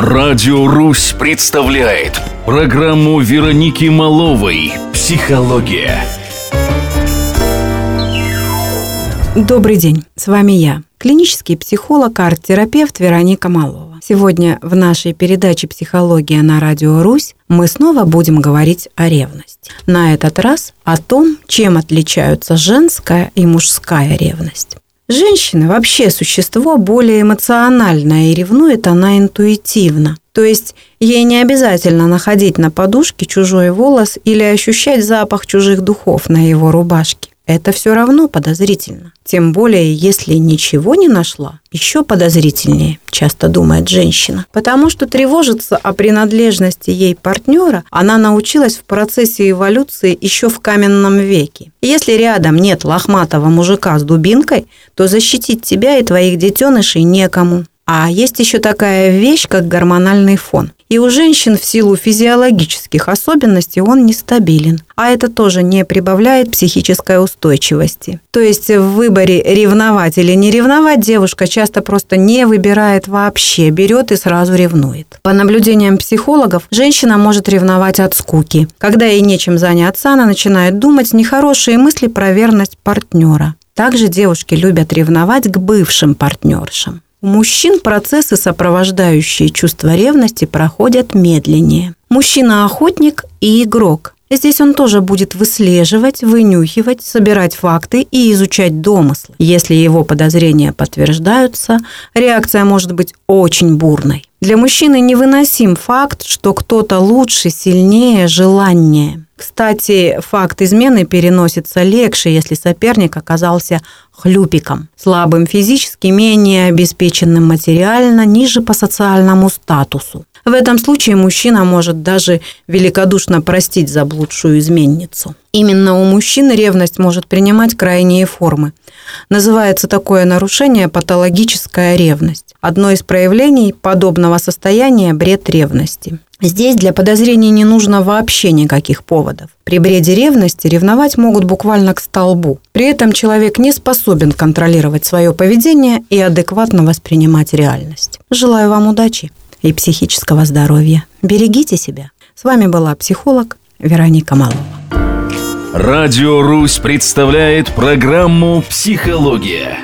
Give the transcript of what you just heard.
Радио «Русь» представляет программу Вероники Маловой «Психология». Добрый день, с вами я, клинический психолог, арт-терапевт Вероника Малова. Сегодня в нашей передаче «Психология на Радио Русь» мы снова будем говорить о ревности. На этот раз о том, чем отличаются женская и мужская ревность. Женщина вообще существо более эмоциональное и ревнует она интуитивно. То есть ей не обязательно находить на подушке чужой волос или ощущать запах чужих духов на его рубашке это все равно подозрительно. Тем более, если ничего не нашла, еще подозрительнее, часто думает женщина. Потому что тревожиться о принадлежности ей партнера она научилась в процессе эволюции еще в каменном веке. Если рядом нет лохматого мужика с дубинкой, то защитить тебя и твоих детенышей некому. А есть еще такая вещь, как гормональный фон. И у женщин в силу физиологических особенностей он нестабилен. А это тоже не прибавляет психической устойчивости. То есть в выборе ревновать или не ревновать девушка часто просто не выбирает вообще, берет и сразу ревнует. По наблюдениям психологов, женщина может ревновать от скуки. Когда ей нечем заняться, она начинает думать нехорошие мысли про верность партнера. Также девушки любят ревновать к бывшим партнершам. У мужчин процессы, сопровождающие чувство ревности, проходят медленнее. Мужчина – охотник и игрок. Здесь он тоже будет выслеживать, вынюхивать, собирать факты и изучать домыслы. Если его подозрения подтверждаются, реакция может быть очень бурной. Для мужчины невыносим факт, что кто-то лучше, сильнее, желаннее. Кстати, факт измены переносится легче, если соперник оказался хлюпиком, слабым физически, менее обеспеченным материально, ниже по социальному статусу. В этом случае мужчина может даже великодушно простить заблудшую изменницу. Именно у мужчин ревность может принимать крайние формы. Называется такое нарушение патологическая ревность. Одно из проявлений подобного состояния – бред ревности. Здесь для подозрений не нужно вообще никаких поводов. При бреде ревности ревновать могут буквально к столбу. При этом человек не способен контролировать свое поведение и адекватно воспринимать реальность. Желаю вам удачи и психического здоровья. Берегите себя. С вами была психолог Вероника Малова. Радио «Русь» представляет программу «Психология».